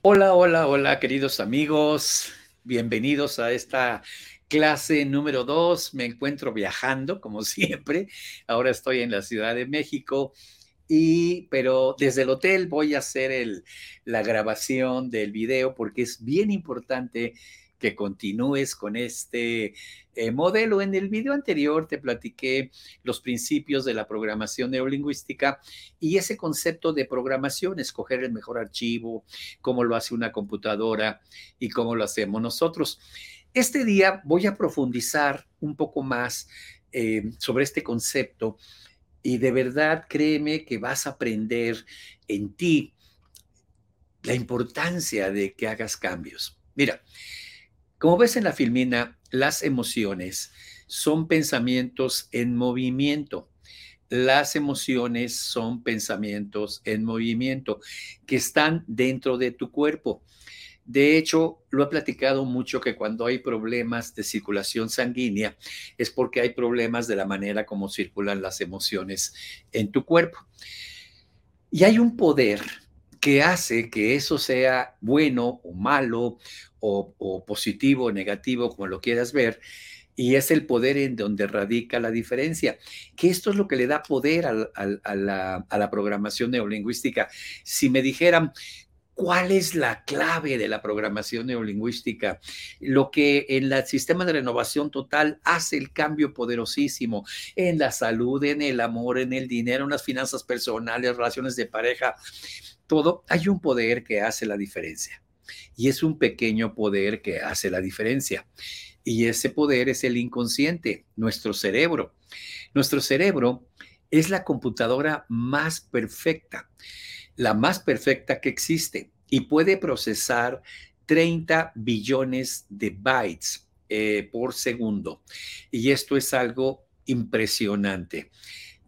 Hola, hola, hola, queridos amigos. Bienvenidos a esta clase número dos. Me encuentro viajando, como siempre. Ahora estoy en la Ciudad de México. Y, pero desde el hotel voy a hacer el, la grabación del video porque es bien importante que continúes con este eh, modelo. En el video anterior te platiqué los principios de la programación neurolingüística y ese concepto de programación, escoger el mejor archivo, cómo lo hace una computadora y cómo lo hacemos nosotros. Este día voy a profundizar un poco más eh, sobre este concepto y de verdad créeme que vas a aprender en ti la importancia de que hagas cambios. Mira, como ves en la filmina, las emociones son pensamientos en movimiento. Las emociones son pensamientos en movimiento que están dentro de tu cuerpo. De hecho, lo he platicado mucho que cuando hay problemas de circulación sanguínea es porque hay problemas de la manera como circulan las emociones en tu cuerpo. Y hay un poder que hace que eso sea bueno o malo o, positivo o negativo, como lo quieras ver, y es el poder en donde radica la diferencia, que esto es lo que le da poder a, la, a, la, programación neurolingüística. Si me dijeran, ¿cuál es la clave de la programación neurolingüística? Lo que en el sistema de renovación total hace el cambio poderosísimo en la salud, en el amor, en el dinero, en las finanzas personales, relaciones de pareja, todo, hay un poder que hace la diferencia. Y es un pequeño poder que hace la diferencia. Y ese poder es el inconsciente, nuestro cerebro. Nuestro cerebro es la computadora más perfecta, la más perfecta que existe y puede procesar 30 billones de bytes eh, por segundo. Y esto es algo impresionante.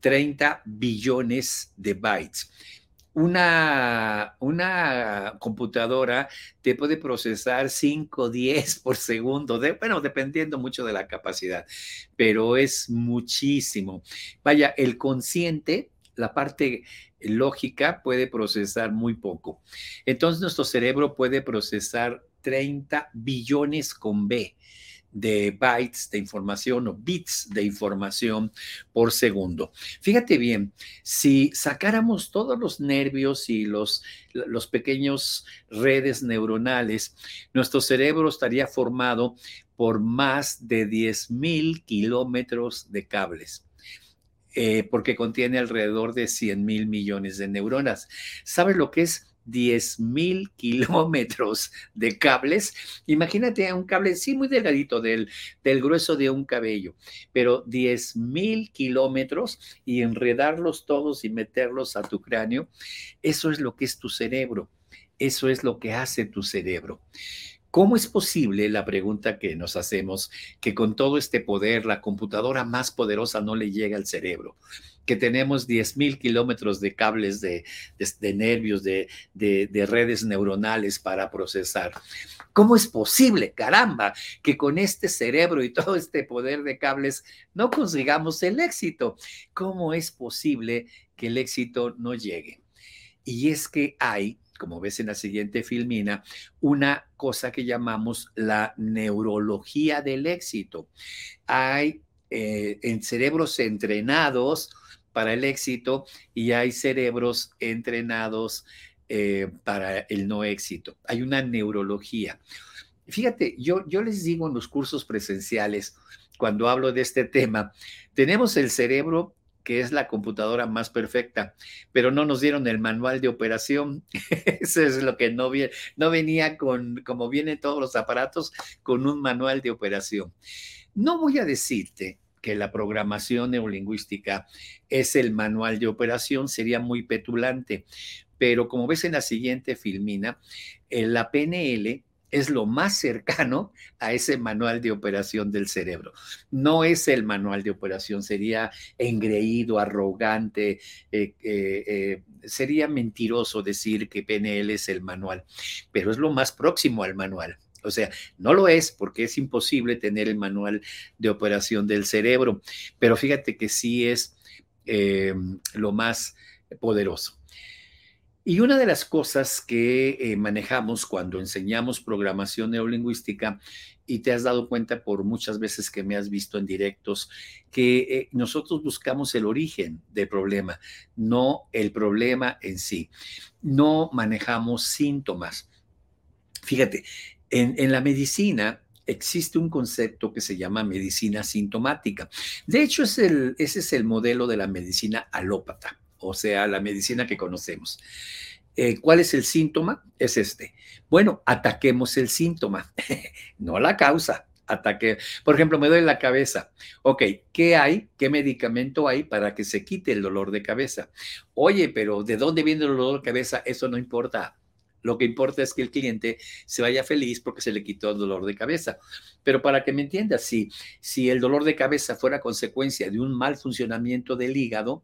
30 billones de bytes una, una computadora te puede procesar 5, 10 por segundo, de, bueno, dependiendo mucho de la capacidad, pero es muchísimo. Vaya, el consciente, la parte lógica puede procesar muy poco. Entonces nuestro cerebro puede procesar 30 billones con B de bytes de información o bits de información por segundo. Fíjate bien, si sacáramos todos los nervios y los, los pequeños redes neuronales, nuestro cerebro estaría formado por más de 10 mil kilómetros de cables. Eh, porque contiene alrededor de 100 mil millones de neuronas. ¿Sabes lo que es 10 mil kilómetros de cables. Imagínate un cable, sí, muy delgadito, del, del grueso de un cabello, pero 10 mil kilómetros y enredarlos todos y meterlos a tu cráneo, eso es lo que es tu cerebro. Eso es lo que hace tu cerebro. ¿Cómo es posible, la pregunta que nos hacemos, que con todo este poder la computadora más poderosa no le llega al cerebro? Que tenemos 10.000 kilómetros de cables de, nervios, de, de, redes neuronales para procesar. ¿Cómo es posible, caramba, que con este cerebro y todo este poder de cables no consigamos el éxito? ¿Cómo es posible que el éxito no llegue? Y es que hay como ves en la siguiente filmina, una cosa que llamamos la neurología del éxito. Hay eh, en cerebros entrenados para el éxito y hay cerebros entrenados eh, para el no éxito. Hay una neurología. Fíjate, yo, yo les digo en los cursos presenciales, cuando hablo de este tema, tenemos el cerebro que es la computadora más perfecta, pero no nos dieron el manual de operación. Eso es lo que no, no venía con, como vienen todos los aparatos, con un manual de operación. No voy a decirte que la programación neurolingüística es el manual de operación, sería muy petulante, pero como ves en la siguiente filmina, la PNL es lo más cercano a ese manual de operación del cerebro. No es el manual de operación, sería engreído, arrogante, eh, eh, eh, sería mentiroso decir que PNL es el manual, pero es lo más próximo al manual. O sea, no lo es porque es imposible tener el manual de operación del cerebro, pero fíjate que sí es lo más poderoso. Y una de las cosas que eh, manejamos cuando enseñamos programación neurolingüística, y te has dado cuenta por muchas veces que me has visto en directos, que eh, nosotros buscamos el origen del problema, no el problema en sí. No manejamos síntomas. Fíjate, en, la medicina existe un concepto que se llama medicina sintomática. De hecho, ese es el modelo de la medicina alópata o sea, la medicina que conocemos. Eh, ¿Cuál es el síntoma? Es este. Bueno, ataquemos el síntoma, no la causa. Ataque. Por ejemplo, me duele la cabeza. Ok, ¿qué hay? ¿Qué medicamento hay para que se quite el dolor de cabeza? Oye, pero ¿de dónde viene el dolor de cabeza? Eso no importa. Lo que importa es que el cliente se vaya feliz porque se le quitó el dolor de cabeza. Pero para que me entiendas, si, si el dolor de cabeza fuera consecuencia de un mal funcionamiento del hígado,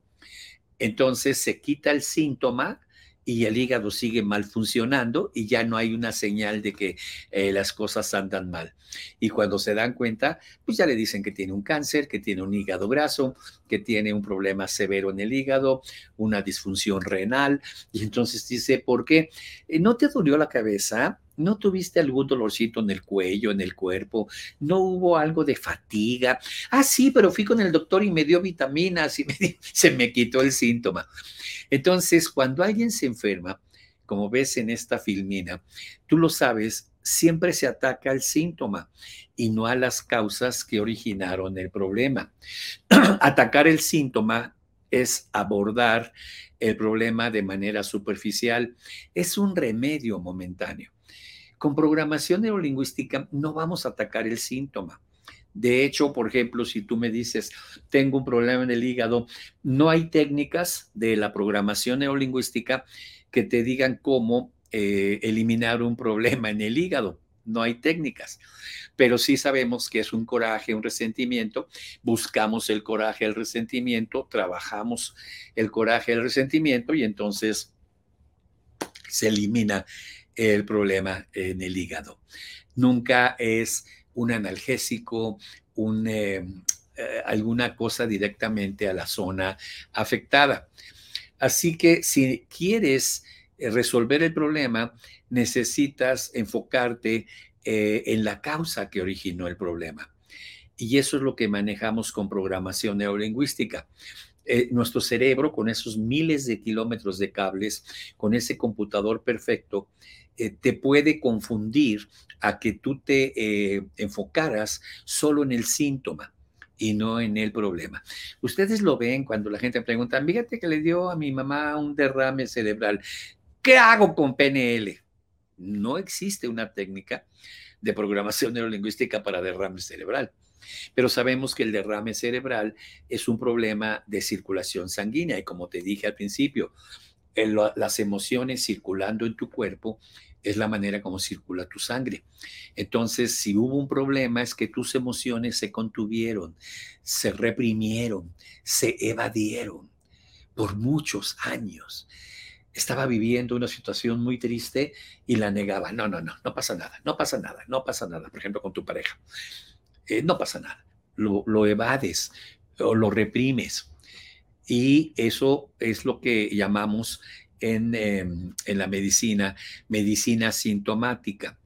entonces se quita el síntoma y el hígado sigue mal funcionando y ya no hay una señal de que eh, las cosas andan mal. Y cuando se dan cuenta, pues ya le dicen que tiene un cáncer, que tiene un hígado graso, que tiene un problema severo en el hígado, una disfunción renal. Y entonces dice, ¿por qué? Eh, ¿No te dolió la cabeza? ¿No tuviste algún dolorcito en el cuello, en el cuerpo? ¿No hubo algo de fatiga? Ah, sí, pero fui con el doctor y me dio vitaminas y se me quitó el síntoma. Entonces, cuando alguien se enferma, como ves en esta filmina, tú lo sabes, siempre se ataca al síntoma y no a las causas que originaron el problema. Atacar el síntoma es abordar el problema de manera superficial, es un remedio momentáneo. Con programación neurolingüística no vamos a atacar el síntoma. De hecho, por ejemplo, si tú me dices, tengo un problema en el hígado, no hay técnicas de la programación neurolingüística que te digan cómo eh, eliminar un problema en el hígado. No hay técnicas, pero sí sabemos que es un coraje, un resentimiento. Buscamos el coraje, el resentimiento, trabajamos el coraje, el resentimiento y entonces se elimina el problema en el hígado. Nunca es un analgésico, eh, eh, alguna cosa directamente a la zona afectada. Así que si quieres eh, resolver el problema, necesitas enfocarte en la causa que originó el problema. Y eso es lo que manejamos con programación neurolingüística. nuestro cerebro, con esos miles de kilómetros de cables, con ese computador perfecto, eh, te puede confundir a que tú te eh, enfocaras solo en el síntoma y no en el problema. Ustedes lo ven cuando la gente pregunta, fíjate que le dio a mi mamá un derrame cerebral. ¿Qué hago con PNL? No existe una técnica de programación neurolingüística para derrame cerebral. Pero sabemos que el derrame cerebral es un problema de circulación sanguínea y como te dije al principio, las emociones circulando en tu cuerpo es la manera como circula tu sangre. Entonces, si hubo un problema, es que tus emociones se contuvieron, se reprimieron, se evadieron por muchos años. Estaba viviendo una situación muy triste y la negaba. No, no, no, no pasa nada, no pasa nada, no pasa nada. Por ejemplo, con tu pareja. Eh, no pasa nada. Lo, lo evades o lo reprimes. Y eso es lo que llamamos Em, en, la medicina, medicina sintomática.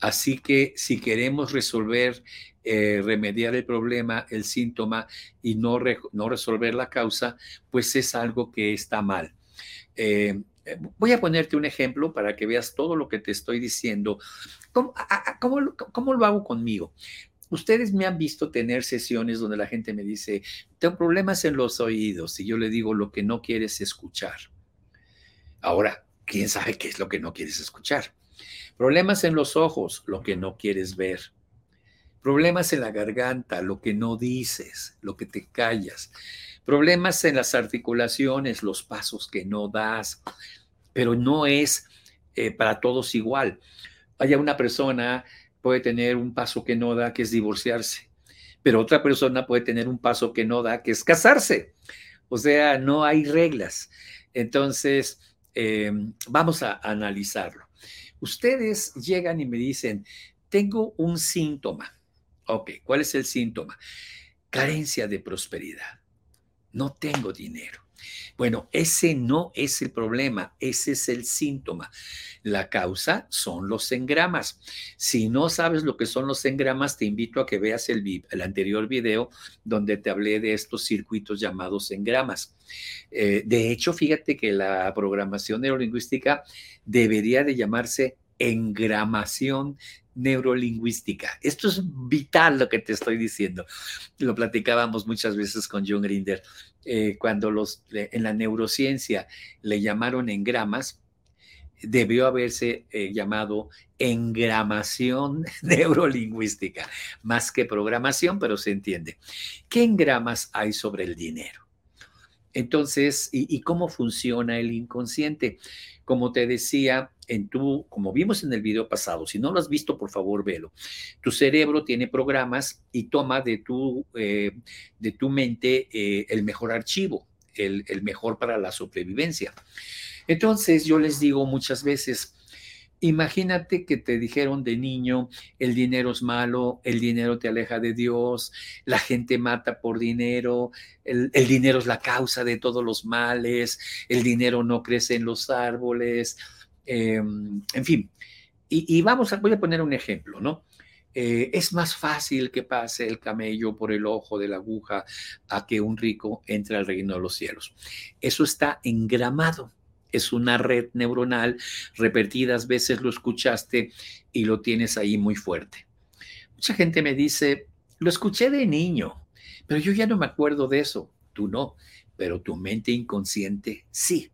Así que si queremos resolver, eh, remediar el problema, el síntoma y no, no resolver la causa, pues es algo que está mal. Eh, voy a ponerte un ejemplo para que veas todo lo que te estoy diciendo. ¿Cómo, cómo lo hago conmigo? Ustedes me han visto tener sesiones donde la gente me dice, tengo problemas en los oídos y yo le digo lo que no quieres escuchar. Ahora, ¿quién sabe qué es lo que no quieres escuchar? Problemas en los ojos, lo que no quieres ver. Problemas en la garganta, lo que no dices, lo que te callas. Problemas en las articulaciones, los pasos que no das. Pero no es eh, para todos igual. Haya una persona puede tener un paso que no da, que es divorciarse, pero otra persona puede tener un paso que no da, que es casarse. O sea, no hay reglas. Entonces, eh, vamos a analizarlo. Ustedes llegan y me dicen, tengo un síntoma. Ok, ¿cuál es el síntoma? Carencia de prosperidad. No tengo dinero. Bueno, ese no es el problema, ese es el síntoma. La causa son los engramas. Si no sabes lo que son los engramas, te invito a que veas el, anterior video donde te hablé de estos circuitos llamados engramas. Eh, de hecho, fíjate que la programación neurolingüística debería de llamarse engramación neurolingüística. Esto es vital lo que te estoy diciendo. Lo platicábamos muchas veces con John Grinder. Eh, cuando los, en la neurociencia le llamaron engramas, debió haberse eh, llamado engramación neurolingüística, más que programación, pero se entiende. ¿Qué engramas hay sobre el dinero? Entonces, ¿y, cómo funciona el inconsciente? Como te decía, en tu, como vimos en el video pasado, si no lo has visto, por favor, velo. Tu cerebro tiene programas y toma de tu, eh, de tu mente eh, el mejor archivo, el, el mejor para la sobrevivencia. Entonces, yo les digo muchas veces, Imagínate que te dijeron de niño, el dinero es malo, el dinero te aleja de Dios, la gente mata por dinero, el, dinero es la causa de todos los males, el dinero no crece en los árboles, em, en fin. Y, vamos a, voy a poner un ejemplo, ¿no? Eh, es más fácil que pase el camello por el ojo de la aguja a que un rico entre al reino de los cielos. Eso está engramado es una red neuronal, repetidas veces lo escuchaste y lo tienes ahí muy fuerte. Mucha gente me dice, lo escuché de niño, pero yo ya no me acuerdo de eso. Tú no, pero tu mente inconsciente sí.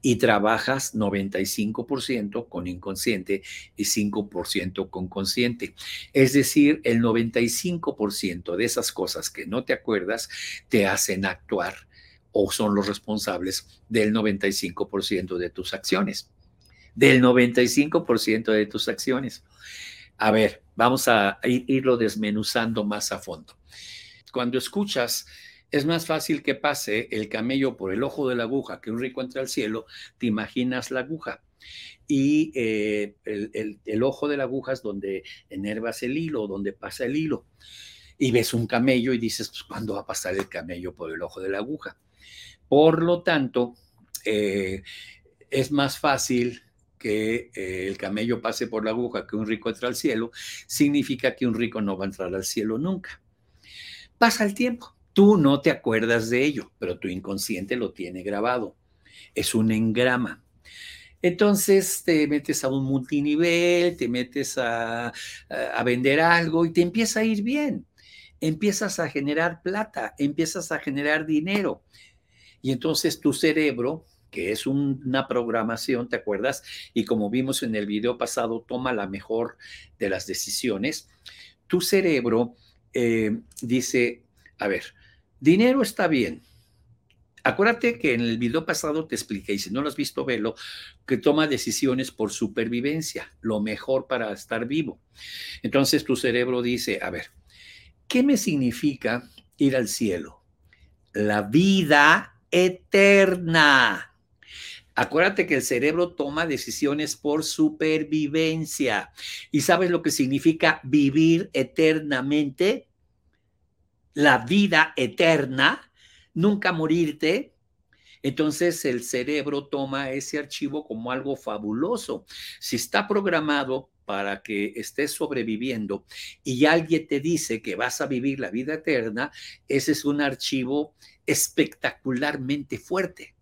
Y trabajas 95% con inconsciente y 5% con consciente. Es decir, el 95% de esas cosas que no te acuerdas te hacen actuar o son los responsables del 95% de tus acciones. Del 95% de tus acciones. A ver, vamos a irlo desmenuzando más a fondo. Cuando escuchas, es más fácil que pase el camello por el ojo de la aguja que un rico entra al cielo, te imaginas la aguja. Y eh, el, el, ojo de la aguja es donde enervas el hilo, donde pasa el hilo. Y ves un camello y dices, pues, ¿cuándo va a pasar el camello por el ojo de la aguja? Por lo tanto, eh, es más fácil que eh, el camello pase por la aguja que un rico entre al cielo, significa que un rico no va a entrar al cielo nunca. Pasa el tiempo, tú no te acuerdas de ello, pero tu inconsciente lo tiene grabado. Es un engrama. Entonces te metes a un multinivel, te metes a, a, vender algo y te empieza a ir bien. Empiezas a generar plata, empiezas a generar dinero. Y entonces tu cerebro, que es una programación, ¿te acuerdas? Y como vimos en el video pasado, toma la mejor de las decisiones. Tu cerebro eh, dice, a ver, dinero está bien, Acuérdate que en el video pasado te expliqué, y si no lo has visto, velo, que toma decisiones por supervivencia, lo mejor para estar vivo. Entonces tu cerebro dice, a ver, ¿qué me significa ir al cielo? La vida eterna. Acuérdate que el cerebro toma decisiones por supervivencia. ¿Y sabes lo que significa vivir eternamente? La vida eterna, nunca morirte. Entonces el cerebro toma ese archivo como algo fabuloso. Si está programado para que estés sobreviviendo y alguien te dice que vas a vivir la vida eterna, ese es un archivo espectacularmente fuerte.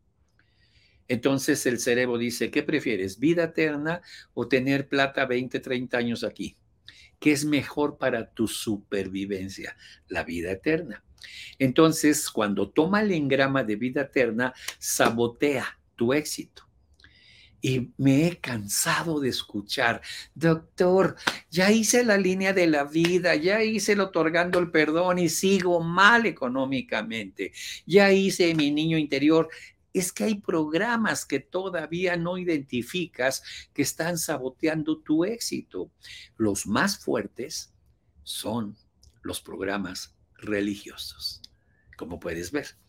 Entonces el cerebro dice, ¿qué prefieres? ¿Vida eterna o tener plata 20, 30 años aquí? ¿Qué es mejor para tu supervivencia? La vida eterna. Entonces, cuando toma el engrama de vida eterna, sabotea tu éxito y me he cansado de escuchar, doctor, ya hice la línea de la vida, ya hice el otorgando el perdón y sigo mal económicamente, ya hice mi niño interior. Es que hay programas que todavía no identificas que están saboteando tu éxito. Los más fuertes son los programas religiosos, como puedes ver.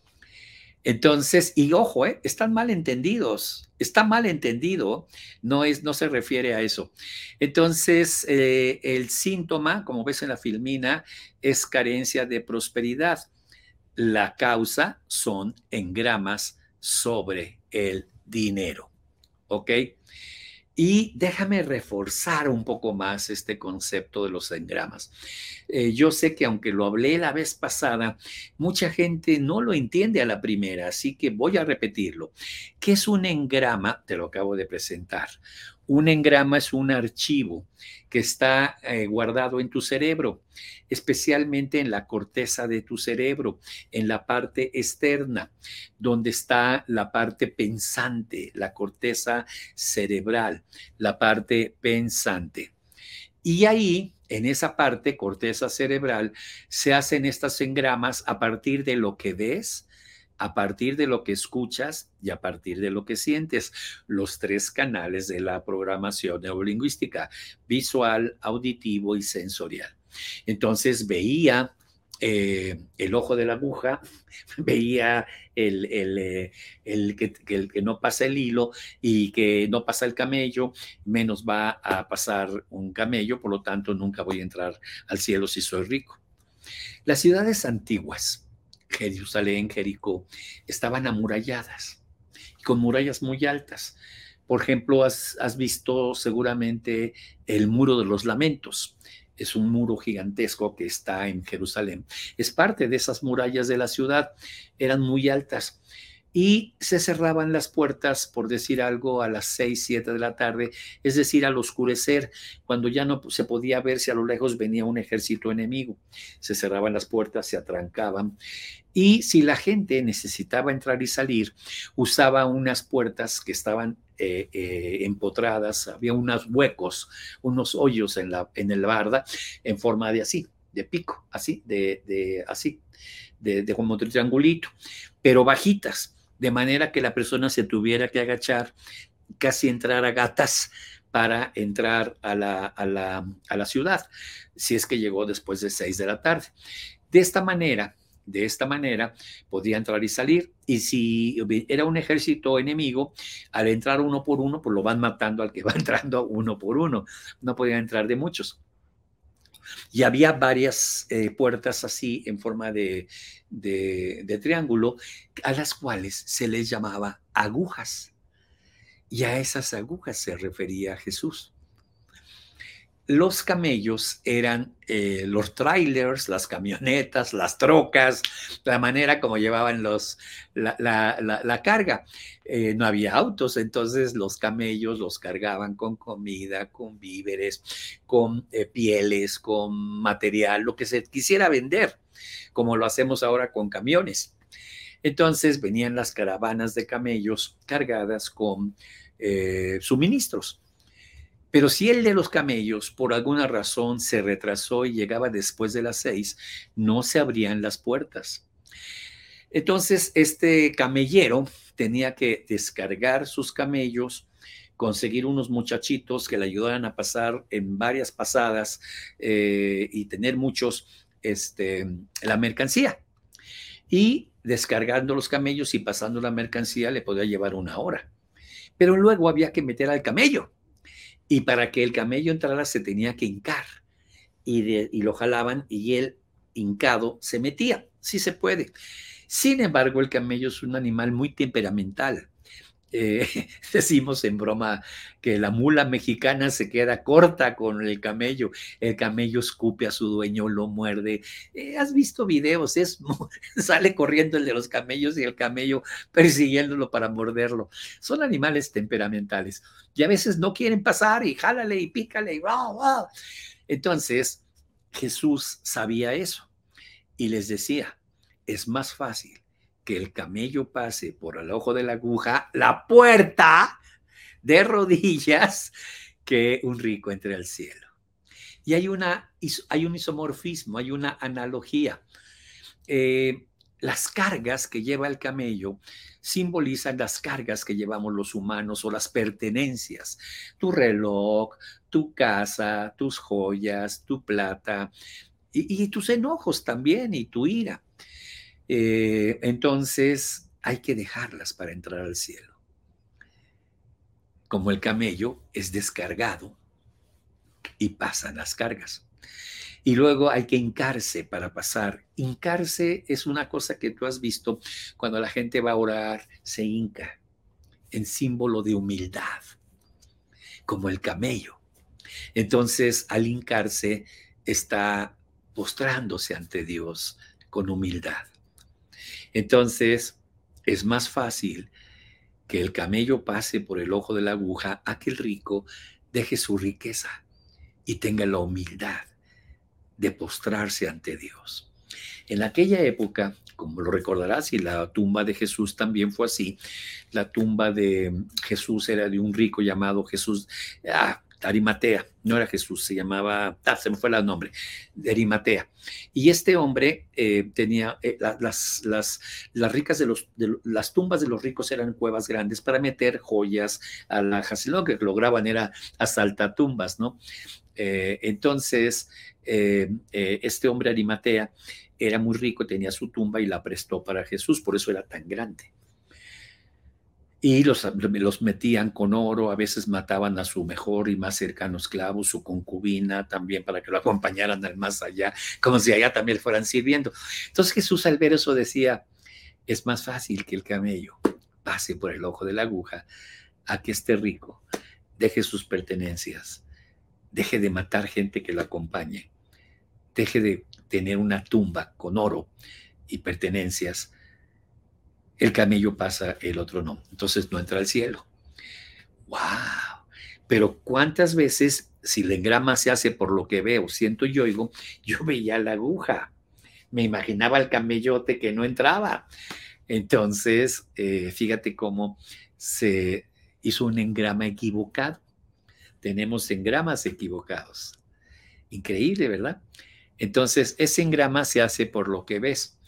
Entonces, y ojo, ¿eh? están mal entendidos, está mal entendido, no, es, no se refiere a eso. Entonces, eh, el síntoma, como ves en la filmina, es carencia de prosperidad. la causa son engramas sobre el dinero. ¿Ok? Y déjame reforzar un poco más este concepto de los engramas. Eh, yo sé que aunque lo hablé la vez pasada, mucha gente no lo entiende a la primera, así que voy a repetirlo. ¿Qué es un engrama? Te lo acabo de presentar. Un engrama es un archivo que está eh, guardado en tu cerebro, especialmente en la corteza de tu cerebro, en la parte externa, donde está la parte pensante, la corteza cerebral, la parte pensante. Y ahí, en esa parte, corteza cerebral, se hacen estas engramas a partir de lo que ves, a partir de lo que escuchas y a partir de lo que sientes, los tres canales de la programación neurolingüística, visual, auditivo y sensorial. Entonces veía eh, el ojo de la aguja, veía el, eh, que, el, que, no pasa el hilo y que no pasa el camello, menos va a pasar un camello, por lo tanto nunca voy a entrar al cielo si soy rico. Las ciudades antiguas, Jerusalén, Jericó, estaban amuralladas, con murallas muy altas. Por ejemplo, has, visto seguramente el muro de los lamentos. Es un muro gigantesco que está en Jerusalén. Es parte de esas murallas de la ciudad. Eran muy altas y se cerraban las puertas, por decir algo, a las seis, siete de la tarde, es decir, al oscurecer, cuando ya no se podía ver si a lo lejos venía un ejército enemigo. Se cerraban las puertas, se atrancaban y si la gente necesitaba entrar y salir, usaba unas puertas que estaban eh, eh, empotradas, había unos huecos, unos hoyos en la, en el barda en forma de así, de pico, así, de, de así, de, de como de triangulito, pero bajitas de manera que la persona se tuviera que agachar, casi entrar a gatas para entrar a la, a la, ciudad, si es que llegó después de seis de la tarde. De esta manera, de esta manera podía entrar y salir. Y si era un ejército enemigo, al entrar uno por uno, pues lo van matando al que va entrando uno por uno. No podía entrar de muchos. Y había varias eh, puertas así en forma de, de, triángulo, a las cuales se les llamaba agujas. Y a esas agujas se refería Jesús los camellos eran eh, los trailers, las camionetas, las trocas, la manera como llevaban los, la, carga. Eh, no había autos, entonces los camellos los cargaban con comida, con víveres, con eh, pieles, con material, lo que se quisiera vender, como lo hacemos ahora con camiones. Entonces venían las caravanas de camellos cargadas con suministros pero si el de los camellos por alguna razón se retrasó y llegaba después de las seis, no se abrían las puertas. Entonces, este camellero tenía que descargar sus camellos, conseguir unos muchachitos que le ayudaran a pasar en varias pasadas eh, y tener muchos, este, la mercancía. Y descargando los camellos y pasando la mercancía le podía llevar una hora. Pero luego había que meter al camello y para que el camello entrara se tenía que hincar y, lo jalaban y él hincado se metía. Sí se puede. Sin embargo, el camello es un animal muy temperamental. Eh, decimos en broma que la mula mexicana se queda corta con el camello, el camello escupe a su dueño, lo muerde. Eh, ¿Has visto videos? Es, sale corriendo el de los camellos y el camello persiguiéndolo para morderlo. Son animales temperamentales y a veces no quieren pasar y jálale y pícale y Entonces, Jesús sabía eso y les decía, es más fácil que el camello pase por el ojo de la aguja, la puerta de rodillas, que un rico entre al cielo. Y hay, una, hay un isomorfismo, hay una analogía. Eh, las cargas que lleva el camello simbolizan las cargas que llevamos los humanos o las pertenencias. Tu reloj, tu casa, tus joyas, tu plata y tus enojos también y tu ira. Eh, entonces hay que dejarlas para entrar al cielo. Como el camello es descargado y pasan las cargas. Y luego hay que hincarse para pasar. Hincarse es una cosa que tú has visto cuando la gente va a orar, se hinca en símbolo de humildad, como el camello. Entonces, al hincarse, está postrándose ante Dios con humildad. Entonces, es más fácil que el camello pase por el ojo de la aguja a que el rico deje su riqueza y tenga la humildad de postrarse ante Dios. En aquella época, como lo recordarás, y la tumba de Jesús también fue así, la tumba de Jesús era de un rico llamado Jesús, ah, Arimatea, no era Jesús, se llamaba, ah, se me fue el nombre, Arimatea. Y este hombre eh, tenía, eh, las, las, las, ricas de los, las tumbas de los ricos eran cuevas grandes para meter joyas a la Lo que lograban era tumbas, ¿no? Eh, entonces, este hombre Arimatea era muy rico, tenía su tumba y la prestó para Jesús, por eso era tan grande y los, los, metían con oro, a veces mataban a su mejor y más cercano esclavo, su concubina, también para que lo acompañaran al más allá, como si allá también fueran sirviendo. Entonces Jesús al ver eso decía, es más fácil que el camello pase por el ojo de la aguja a que esté rico, deje sus pertenencias, deje de matar gente que lo acompañe, deje de tener una tumba con oro y pertenencias el camello pasa, el otro no. Entonces no entra al cielo. ¡Wow! Pero cuántas veces, si la engrama se hace por lo que veo, siento y oigo, yo veía la aguja. Me imaginaba el camellote que no entraba. Entonces, eh, fíjate cómo se hizo un engrama equivocado. Tenemos engramas equivocados. Increíble, ¿verdad? Entonces, ese engrama se hace por lo que ves.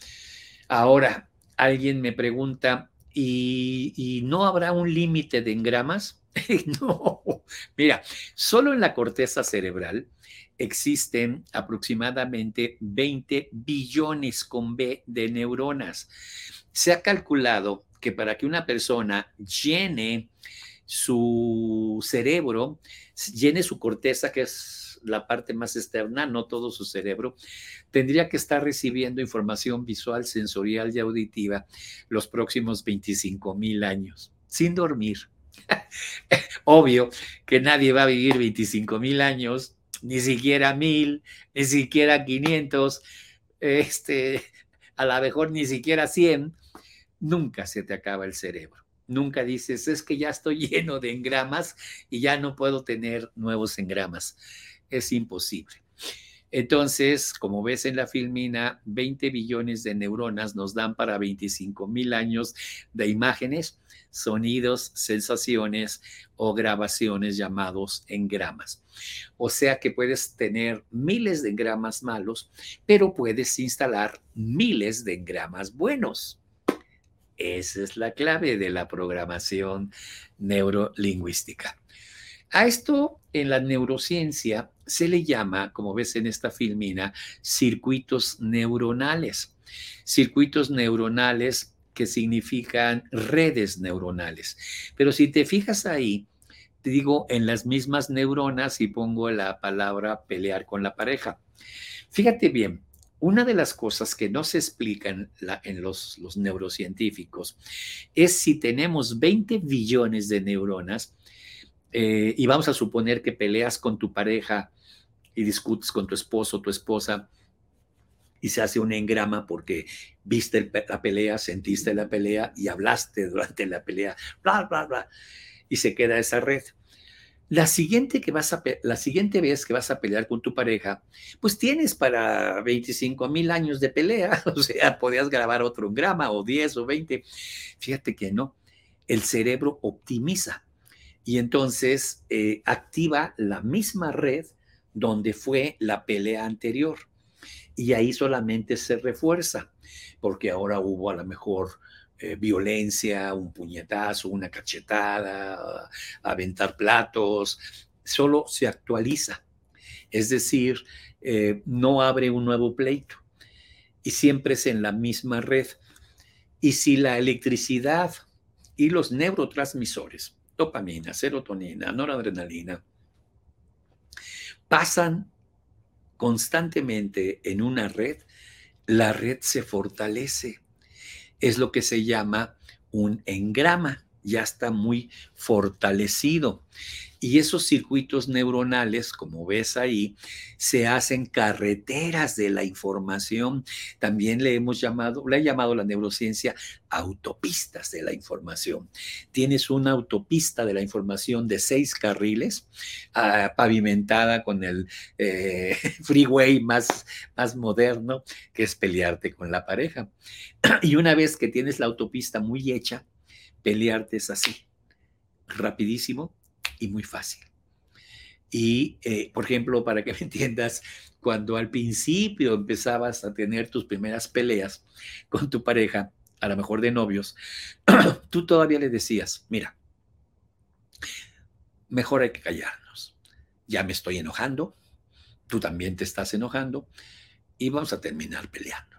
Ahora, alguien me pregunta, ¿y, no habrá un límite de engramas? no, mira, solo en la corteza cerebral existen aproximadamente 20 billones con B de neuronas. Se ha calculado que para que una persona llene su cerebro, llene su corteza, que es la parte más externa, no todo su cerebro, tendría que estar recibiendo información visual, sensorial y auditiva los próximos 25 mil años, sin dormir. Obvio que nadie va a vivir 25 mil años, ni siquiera mil, ni siquiera 500, este, a lo mejor ni siquiera 100. Nunca se te acaba el cerebro. Nunca dices, es que ya estoy lleno de engramas y ya no puedo tener nuevos engramas es imposible. Entonces, como ves en la filmina, 20 billones de neuronas nos dan para 25 mil años de imágenes, sonidos, sensaciones o grabaciones llamados engramas. O sea que puedes tener miles de engramas malos, pero puedes instalar miles de engramas buenos. Esa es la clave de la programación neurolingüística. A esto en la neurociencia se le llama, como ves en esta filmina, circuitos neuronales. Circuitos neuronales que significan redes neuronales. Pero si te fijas ahí, te digo en las mismas neuronas y pongo la palabra pelear con la pareja. Fíjate bien, una de las cosas que no se explican en los, los neurocientíficos es si tenemos 20 billones de neuronas, eh, y vamos a suponer que peleas con tu pareja y discutes con tu esposo tu esposa y se hace un engrama porque viste la pelea, sentiste la pelea y hablaste durante la pelea, bla, bla, bla, y se queda esa red. La siguiente, que vas a, la siguiente vez que vas a pelear con tu pareja, pues tienes para 25 mil años de pelea, o sea, podías grabar otro engrama o 10 o 20. Fíjate que no, el cerebro optimiza y entonces eh, activa la misma red donde fue la pelea anterior. Y ahí solamente se refuerza, porque ahora hubo a lo mejor eh, violencia, un puñetazo, una cachetada, aventar platos, solo se actualiza. Es decir, eh, no abre un nuevo pleito y siempre es en la misma red. Y si la electricidad y los neurotransmisores dopamina, serotonina, noradrenalina, pasan constantemente en una red, la red se fortalece. Es lo que se llama un engrama, ya está muy fortalecido. Y esos circuitos neuronales, como ves ahí, se hacen carreteras de la información. También le hemos llamado, le ha llamado la neurociencia autopistas de la información. Tienes una autopista de la información de seis carriles, ah, pavimentada con el eh, freeway más, más moderno, que es pelearte con la pareja. Y una vez que tienes la autopista muy hecha, pelearte es así, rapidísimo y muy fácil. Y, eh, por ejemplo, para que me entiendas, cuando al principio empezabas a tener tus primeras peleas con tu pareja, a lo mejor de novios, tú todavía le decías, mira, mejor hay que callarnos. Ya me estoy enojando, tú también te estás enojando y vamos a terminar peleando.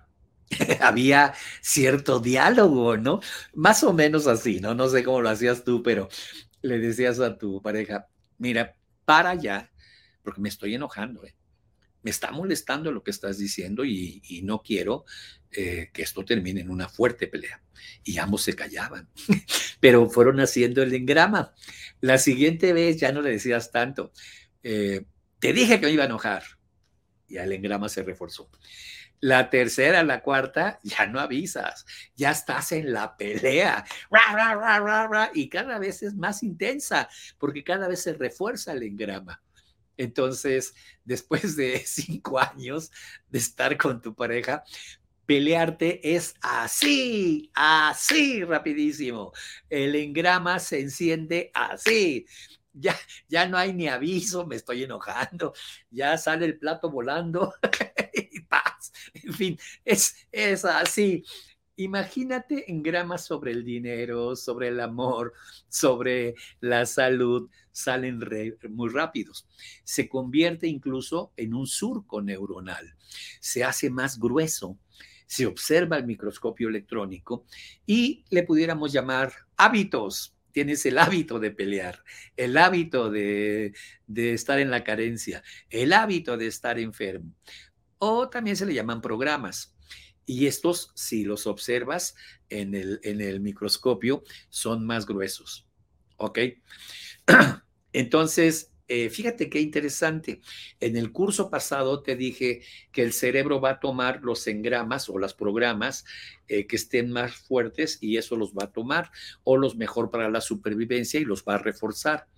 Había cierto diálogo, ¿no? Más o menos así, ¿no? No sé cómo lo hacías tú, pero le decías a tu pareja, mira, para ya, porque me estoy enojando, ¿eh? me está molestando lo que estás diciendo y, no quiero eh, que esto termine en una fuerte pelea. Y ambos se callaban, pero fueron haciendo el engrama. La siguiente vez ya no le decías tanto, eh, te dije que me iba a enojar. Y el engrama se reforzó. La tercera, la cuarta, ya no avisas, ya estás en la pelea. y cada vez es más intensa porque cada vez se refuerza el engrama. Entonces, después de cinco años de estar con tu pareja, pelearte es así, así rapidísimo. El engrama se enciende así ya, ya no hay ni aviso, me estoy enojando, ya sale el plato volando. En fin, es, es así. Imagínate en gramas sobre el dinero, sobre el amor, sobre la salud, salen muy rápidos. Se convierte incluso en un surco neuronal, se hace más grueso, se observa el microscopio electrónico y le pudiéramos llamar hábitos tienes el hábito de pelear, el hábito de, estar en la carencia, el hábito de estar enfermo. O también se le llaman programas. Y estos, si los observas en el, en el microscopio, son más gruesos. ¿Ok? Entonces, eh, fíjate qué interesante. En el curso pasado te dije que el cerebro va a tomar los engramas o los programas eh, que estén más fuertes y eso los va a tomar o los mejor para la supervivencia y los va a reforzar.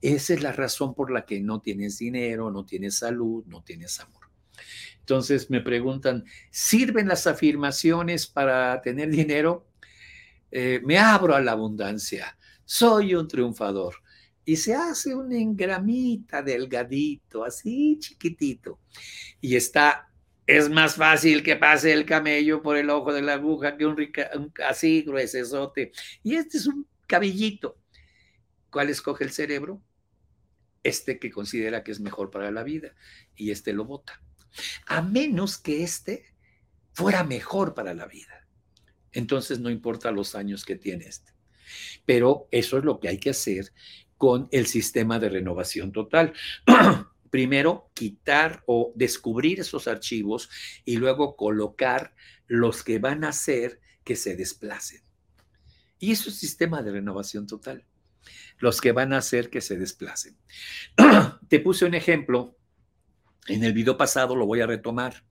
Esa es la razón por la que no tienes dinero, no tienes salud, no tienes amor. Entonces me preguntan, ¿sirven las afirmaciones para tener dinero? Eh, me abro a la abundancia, soy un triunfador y se hace un engramita delgadito, así chiquitito. Y está, es más fácil que pase el camello por el ojo de la aguja que un, así gruesote. Y este es un cabellito. ¿Cuál escoge el cerebro? Este que considera que es mejor para la vida y este lo vota. A menos que este fuera mejor para la vida. Entonces no importa los años que tiene este. Pero eso es lo que hay que hacer con el sistema de renovación total. Primero, quitar o descubrir esos archivos y luego colocar los que van a hacer que se desplacen. Y eso es sistema de renovación total. Los que van a hacer que se desplacen. Te puse un ejemplo. En el video pasado lo voy a retomar.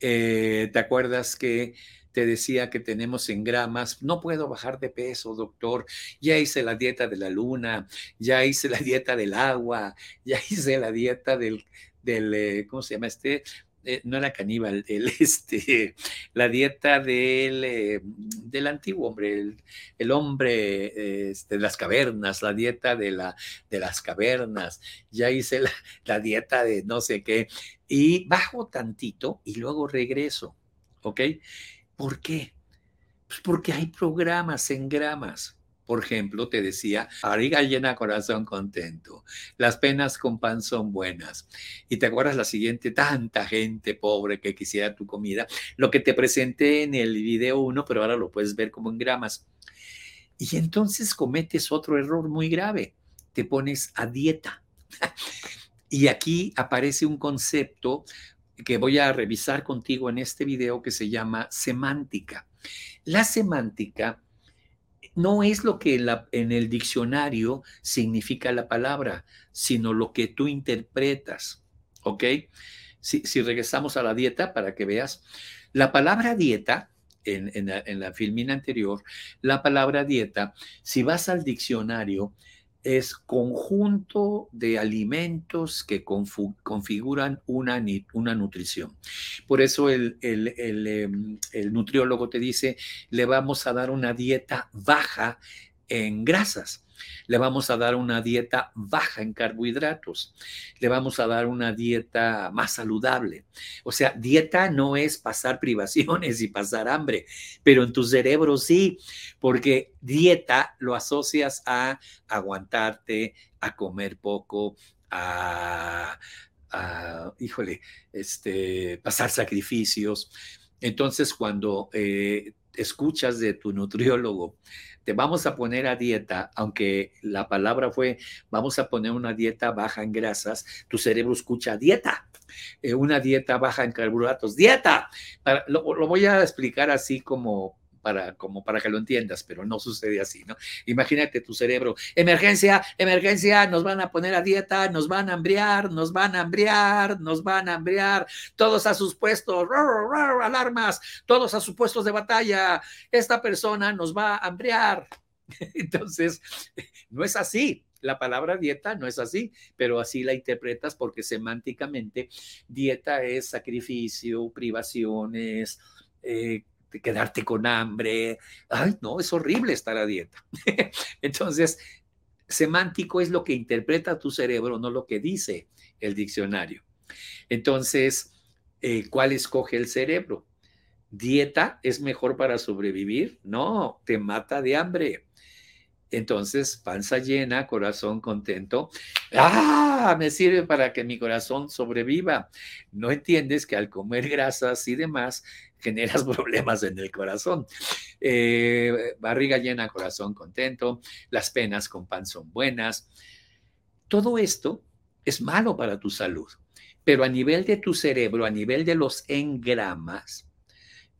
Eh, ¿Te acuerdas que te decía que tenemos en gramas, no puedo bajar de peso, doctor, ya hice la dieta de la luna, ya hice la dieta del agua, ya hice la dieta del, del eh, ¿cómo se llama este? Eh, no era caníbal, el, este, la dieta del, eh, del antiguo hombre, el, hombre este, de las cavernas, la dieta de, la, de las cavernas, ya hice la, la dieta de no sé qué, y bajo tantito y luego regreso, ¿ok? ¿Por qué? Pues porque hay programas en gramas. Por ejemplo, te decía, barriga llena, corazón contento. Las penas con pan son buenas. Y te acuerdas la siguiente, tanta gente pobre que quisiera tu comida. Lo que te presenté en el video 1, pero ahora lo puedes ver como en gramas. Y entonces cometes otro error muy grave. Te pones a dieta. Y aquí aparece un concepto que voy a revisar contigo en este video que se llama semántica. La semántica no es lo que en, el diccionario significa la palabra, sino lo que tú interpretas. ¿Ok? Si, regresamos a la dieta para que veas, la palabra dieta, en, en la filmina anterior, la palabra dieta, si vas al diccionario, es conjunto de alimentos que configuran una, una, nutrición. Por eso el, em, el, nutriólogo te dice, le vamos a dar una dieta baja en grasas le vamos a dar una dieta baja en carbohidratos, le vamos a dar una dieta más saludable. O sea, dieta no es pasar privaciones y pasar hambre, pero en tu cerebro sí, porque dieta lo asocias a aguantarte, a comer poco, a, híjole, este, pasar sacrificios. Entonces, cuando eh, escuchas de tu nutriólogo, te vamos a poner a dieta, aunque la palabra fue, vamos a poner una dieta baja en grasas, tu cerebro escucha dieta, eh, una dieta baja en carbohidratos, dieta. lo, voy a explicar así como para, como para que lo entiendas, pero no sucede así, ¿no? Imagínate tu cerebro, emergencia, emergencia, nos van a poner a dieta, nos van a hambriar, nos van a hambriar, nos van a hambriar, todos a sus puestos, alarmas, todos a sus puestos de batalla, esta persona nos va a hambriar. Entonces, no es así. La palabra dieta no es así, pero así la interpretas porque semánticamente dieta es sacrificio, privaciones, eh, quedarte con hambre. Ay, no, es horrible estar a dieta. Entonces, semántico es lo que interpreta tu cerebro, no lo que dice el diccionario. Entonces, eh, ¿cuál escoge el cerebro? ¿Dieta es mejor para sobrevivir? No, te mata de hambre. Entonces, panza llena, corazón contento. ¡Ah! Me sirve para que mi corazón sobreviva. No entiendes que al comer grasas y demás generas problemas en el corazón. Eh, barriga llena, corazón contento. Las penas con pan son buenas. Todo esto es malo para tu salud. Pero a nivel de tu cerebro, a nivel de los engramas,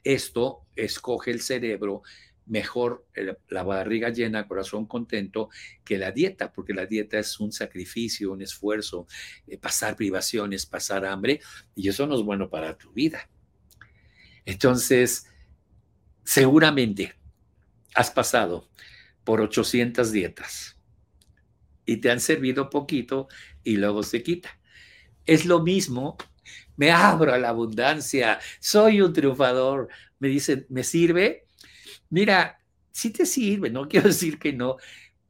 esto escoge el cerebro mejor la barriga llena, corazón contento, que la dieta, porque la dieta es un sacrificio, un esfuerzo, eh, pasar privaciones, pasar hambre, y eso no es bueno para tu vida. Entonces, seguramente has pasado por 800 dietas y te han servido poquito y luego se quita. Es lo mismo, me abro a la abundancia, soy un triunfador, me dicen, ¿me sirve? Mira, sí te sirve, no quiero decir que no,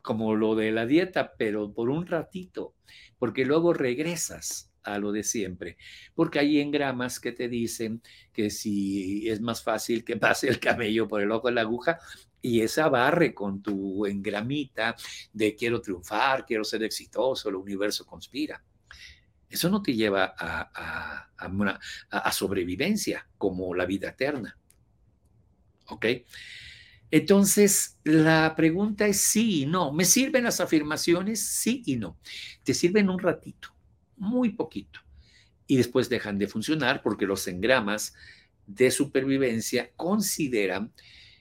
como lo de la dieta, pero por un ratito, porque luego regresas a lo de siempre, porque hay engramas que te dicen que si es más fácil que pase el cabello por el ojo de la aguja, y esa barre con tu engramita de quiero triunfar, quiero ser exitoso, el universo conspira. Eso no te lleva a, a sobrevivencia como la vida eterna. ¿Ok? Entonces, la pregunta es sí y no. ¿Me sirven las afirmaciones? Sí y no. Te sirven un ratito, muy poquito, y después dejan de funcionar porque los engramas de supervivencia consideran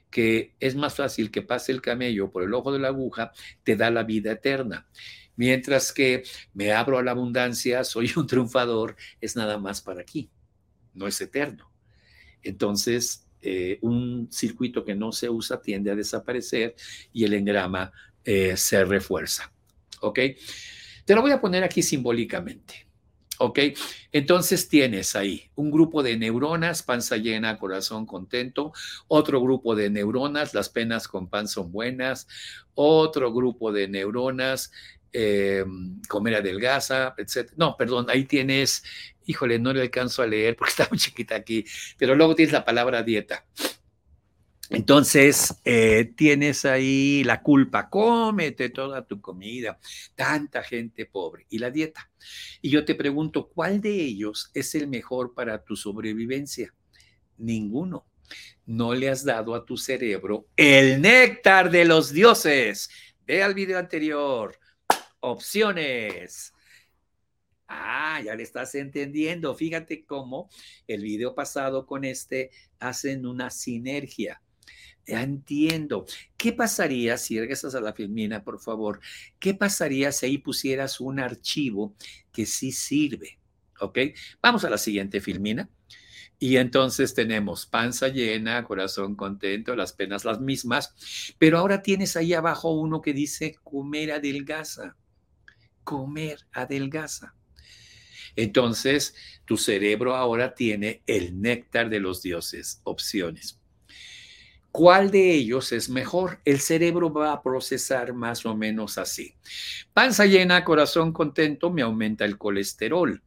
que es más fácil que pase el camello por el ojo de la aguja, te da la vida eterna. Mientras que me abro a la abundancia, soy un triunfador, es nada más para aquí, no es eterno. Entonces, eh, un circuito que no se usa tiende a desaparecer y el engrama eh, se refuerza. ¿Ok? Te lo voy a poner aquí simbólicamente. ¿Ok? Entonces tienes ahí un grupo de neuronas, panza llena, corazón contento, otro grupo de neuronas, las penas con pan son buenas, otro grupo de neuronas, eh, comer adelgaza, etc. No, perdón, ahí tienes híjole, no le alcanzo a leer porque está muy chiquita aquí, pero luego tienes la palabra dieta. Entonces, eh, tienes ahí la culpa, cómete toda tu comida, tanta gente pobre, y la dieta. Y yo te pregunto, ¿cuál de ellos es el mejor para tu sobrevivencia? Ninguno. No le has dado a tu cerebro el néctar de los dioses. Ve al video anterior. Opciones Ah, ya le estás entendiendo. Fíjate cómo el video pasado con este hacen una sinergia. Entiendo. ¿Qué pasaría si regresas a la filmina, por favor? ¿Qué pasaría si ahí pusieras un archivo que sí sirve? ¿Ok? Vamos a la siguiente filmina. Y entonces tenemos panza llena, corazón contento, las penas las mismas, pero ahora tienes ahí abajo uno que dice comer adelgaza, comer adelgaza. Entonces, tu cerebro ahora tiene el néctar de los dioses, opciones. ¿Cuál de ellos es mejor? El cerebro va a procesar más o menos así. Panza llena, corazón contento, me aumenta el colesterol.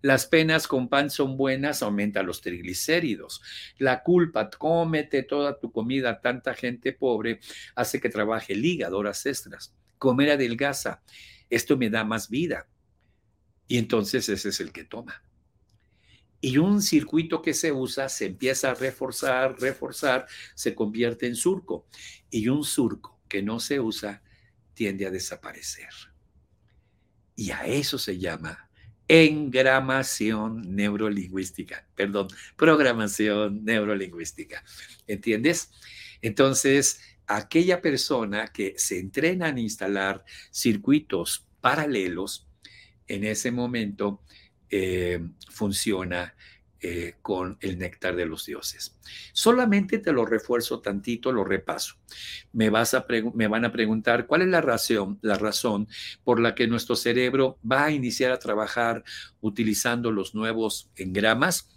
Las penas con pan son buenas, aumenta los triglicéridos. La culpa, cómete toda tu comida, tanta gente pobre, hace que trabaje el hígado, horas extras. Comer adelgaza, esto me da más vida. Y entonces ese es el que toma. Y un circuito que se usa se empieza a reforzar, reforzar, se convierte en surco. Y un surco que no se usa tiende a desaparecer. Y a eso se llama engramación neurolingüística, perdón, programación neurolingüística. ¿Entiendes? Entonces, aquella persona que se entrena en instalar circuitos paralelos, en ese momento eh, funciona eh, con el néctar de los dioses. Solamente te lo refuerzo tantito, lo repaso. Me, vas a me van a preguntar cuál es la razón, la razón por la que nuestro cerebro va a iniciar a trabajar utilizando los nuevos engramas.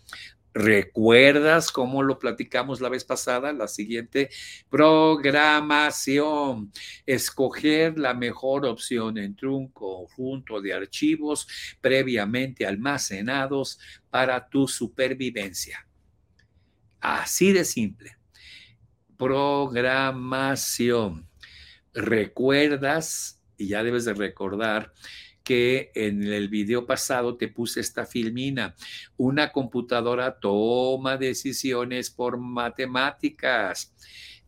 ¿Recuerdas cómo lo platicamos la vez pasada? La siguiente programación. Escoger la mejor opción entre un conjunto de archivos previamente almacenados para tu supervivencia. Así de simple. Programación. ¿Recuerdas? Y ya debes de recordar que en el video pasado te puse esta filmina. Una computadora toma decisiones por matemáticas.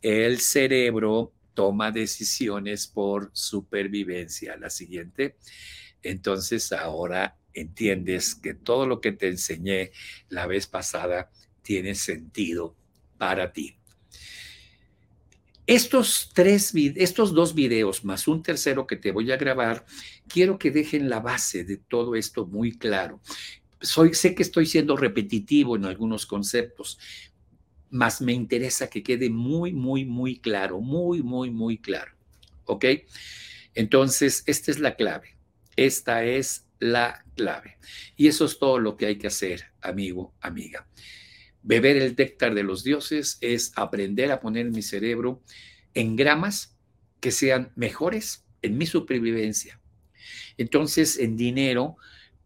El cerebro toma decisiones por supervivencia. La siguiente. Entonces ahora entiendes que todo lo que te enseñé la vez pasada tiene sentido para ti. Estos, tres, estos dos videos más un tercero que te voy a grabar, quiero que dejen la base de todo esto muy claro. Soy, sé que estoy siendo repetitivo en algunos conceptos, mas me interesa que quede muy, muy, muy claro, muy, muy, muy claro. ¿Ok? Entonces, esta es la clave. Esta es la clave. Y eso es todo lo que hay que hacer, amigo, amiga. Beber el néctar de los dioses es aprender a poner mi cerebro en gramas que sean mejores en mi supervivencia. Entonces, en dinero,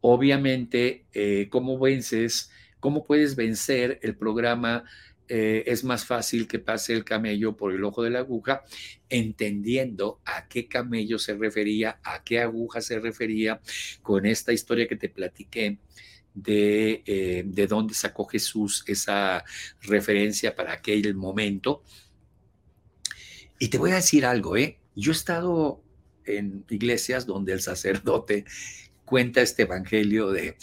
obviamente, eh, ¿cómo vences? ¿Cómo puedes vencer el programa? Eh, es más fácil que pase el camello por el ojo de la aguja, entendiendo a qué camello se refería, a qué aguja se refería con esta historia que te platiqué de, eh, de dónde sacó Jesús esa referencia para aquel momento. Y te voy a decir algo, ¿eh? Yo he estado en iglesias donde el sacerdote cuenta este evangelio de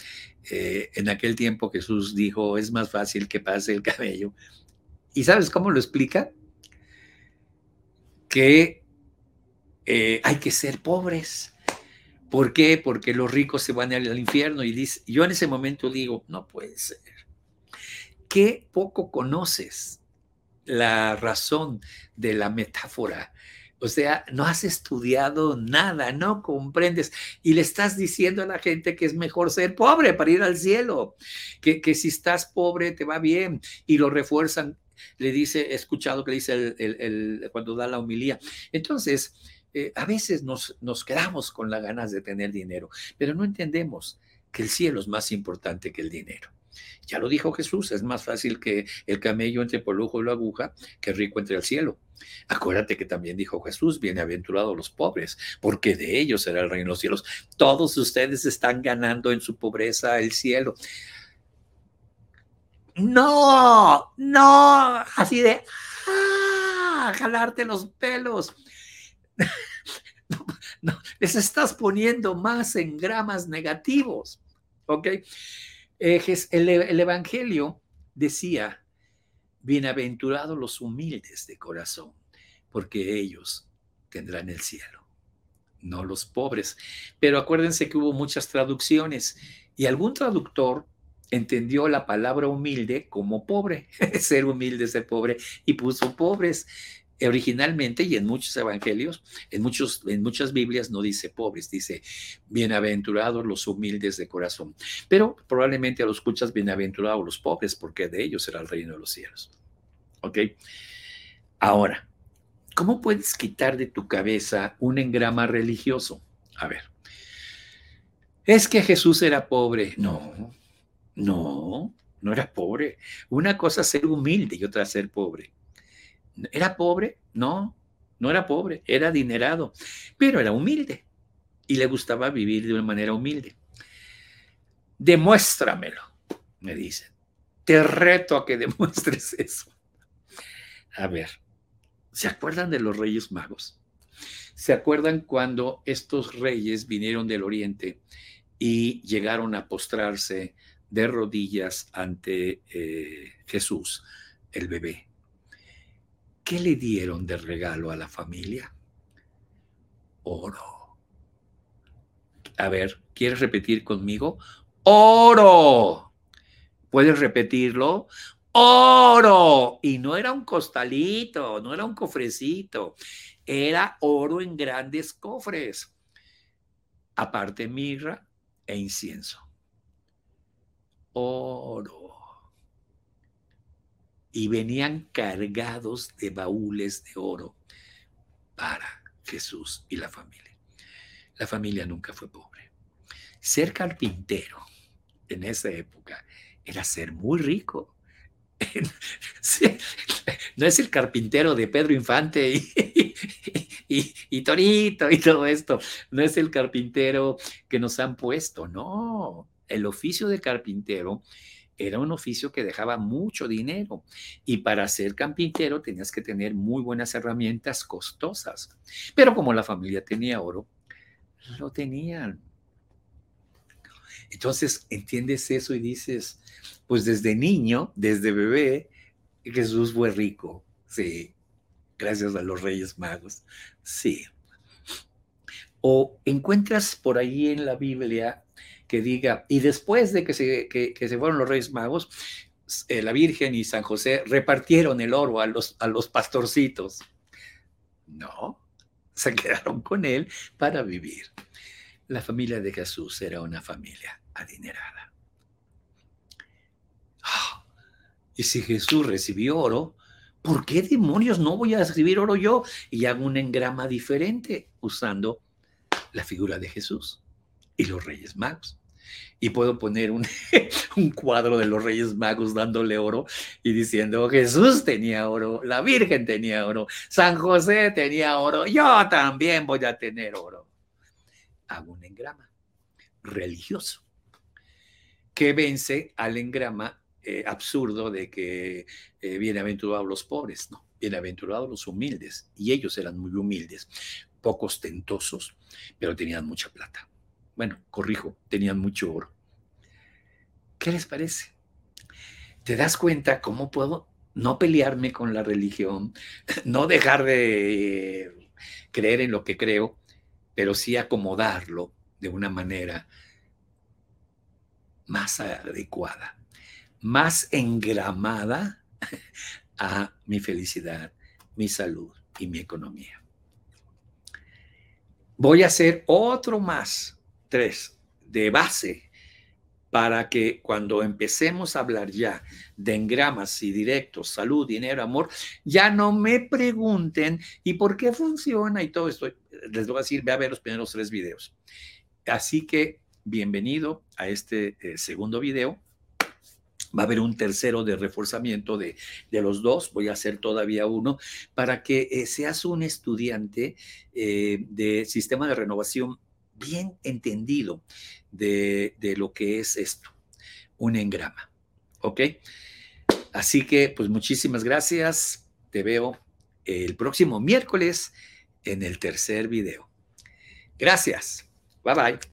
eh, en aquel tiempo Jesús dijo, es más fácil que pase el cabello. ¿Y sabes cómo lo explica? Que eh, hay que ser pobres. ¿Por qué? Porque los ricos se van al infierno y dice, yo en ese momento digo, no puede ser. Qué poco conoces la razón de la metáfora. O sea, no has estudiado nada, no comprendes y le estás diciendo a la gente que es mejor ser pobre para ir al cielo, que, que si estás pobre te va bien y lo refuerzan. Le dice, escuchado que dice el, cuando da la homilía. Entonces, eh, a veces nos, nos quedamos con las ganas de tener dinero, pero no entendemos que el cielo es más importante que el dinero. Ya lo dijo Jesús, es más fácil que el camello entre por y la aguja que rico entre el cielo. Acuérdate que también dijo Jesús, bienaventurados los pobres, porque de ellos será el reino de los cielos. Todos ustedes están ganando en su pobreza el cielo. No, no, así de, ah, jalarte los pelos. No, les estás poniendo más en gramas negativos. ¿Ok? Eh, el, el Evangelio decía, bienaventurados los humildes de corazón, porque ellos tendrán el cielo, no los pobres. Pero acuérdense que hubo muchas traducciones y algún traductor entendió la palabra humilde como pobre, ser humilde, ser pobre, y puso pobres. Originalmente y en muchos evangelios, en, muchos, en muchas Biblias no dice pobres, dice bienaventurados los humildes de corazón. Pero probablemente a los escuchas bienaventurados los pobres, porque de ellos será el reino de los cielos. ¿Ok? Ahora, ¿cómo puedes quitar de tu cabeza un engrama religioso? A ver, es que Jesús era pobre. No, no, no era pobre. Una cosa ser humilde y otra ser pobre. ¿Era pobre? No, no era pobre, era adinerado, pero era humilde y le gustaba vivir de una manera humilde. Demuéstramelo, me dicen. Te reto a que demuestres eso. A ver, ¿se acuerdan de los reyes magos? ¿Se acuerdan cuando estos reyes vinieron del oriente y llegaron a postrarse de rodillas ante eh, Jesús, el bebé. ¿Qué le dieron de regalo a la familia? Oro. A ver, ¿quieres repetir conmigo? Oro. ¿Puedes repetirlo? Oro. Y no era un costalito, no era un cofrecito, era oro en grandes cofres. Aparte mirra e incienso oro. Y venían cargados de baúles de oro para Jesús y la familia. La familia nunca fue pobre. Ser carpintero en esa época era ser muy rico. no es el carpintero de Pedro Infante y, y, Torito y todo esto. No es el carpintero que nos han puesto, no el oficio de carpintero era un oficio que dejaba mucho dinero y para ser carpintero tenías que tener muy buenas herramientas costosas. Pero como la familia tenía oro, lo tenían. Entonces entiendes eso y dices, pues desde niño, desde bebé, Jesús fue rico. Sí, gracias a los Reyes Magos. Sí. O encuentras por ahí en la Biblia que diga, y después de que se, se fueron los Reyes Magos, eh, la Virgen y San José repartieron el oro a los, a los pastorcitos. No, se quedaron con él para vivir. La familia de Jesús era una familia adinerada. Ah, y si Jesús recibió oro, ¿por qué demonios no voy a recibir oro yo? Y hago un engrama diferente usando la figura de Jesús y los Reyes Magos y puedo poner un, un, cuadro de los Reyes Magos dándole oro y diciendo, Jesús tenía oro, la Virgen tenía oro, San José tenía oro, yo también voy a tener oro. Hago un engrama religioso que vence al engrama eh, absurdo de que eh, bienaventurados los pobres, no, bienaventurados los humildes, y ellos eran muy humildes, poco ostentosos, pero tenían mucha plata. Bueno, corrijo, tenían mucho oro. ¿Qué les parece? ¿Te das cuenta cómo puedo no pelearme con la religión, no dejar de creer en lo que creo, pero sí acomodarlo de una manera más adecuada, más engramada a mi felicidad, mi salud y mi economía. Voy a hacer otro más tres, de base, para que cuando empecemos a hablar ya de engramas y directos, salud, dinero, amor, ya no me pregunten y por qué funciona y todo esto. Les voy a decir, ve a ver los primeros tres videos. Así que bienvenido a este eh, segundo video. Va a haber un tercero de reforzamiento de, los dos, voy a hacer todavía uno, para que eh, seas un estudiante eh, de sistema de renovación bien entendido de, lo que es esto, un engrama. ¿Ok? Así que, pues muchísimas gracias. Te veo el próximo miércoles en el tercer video. Gracias. Bye bye.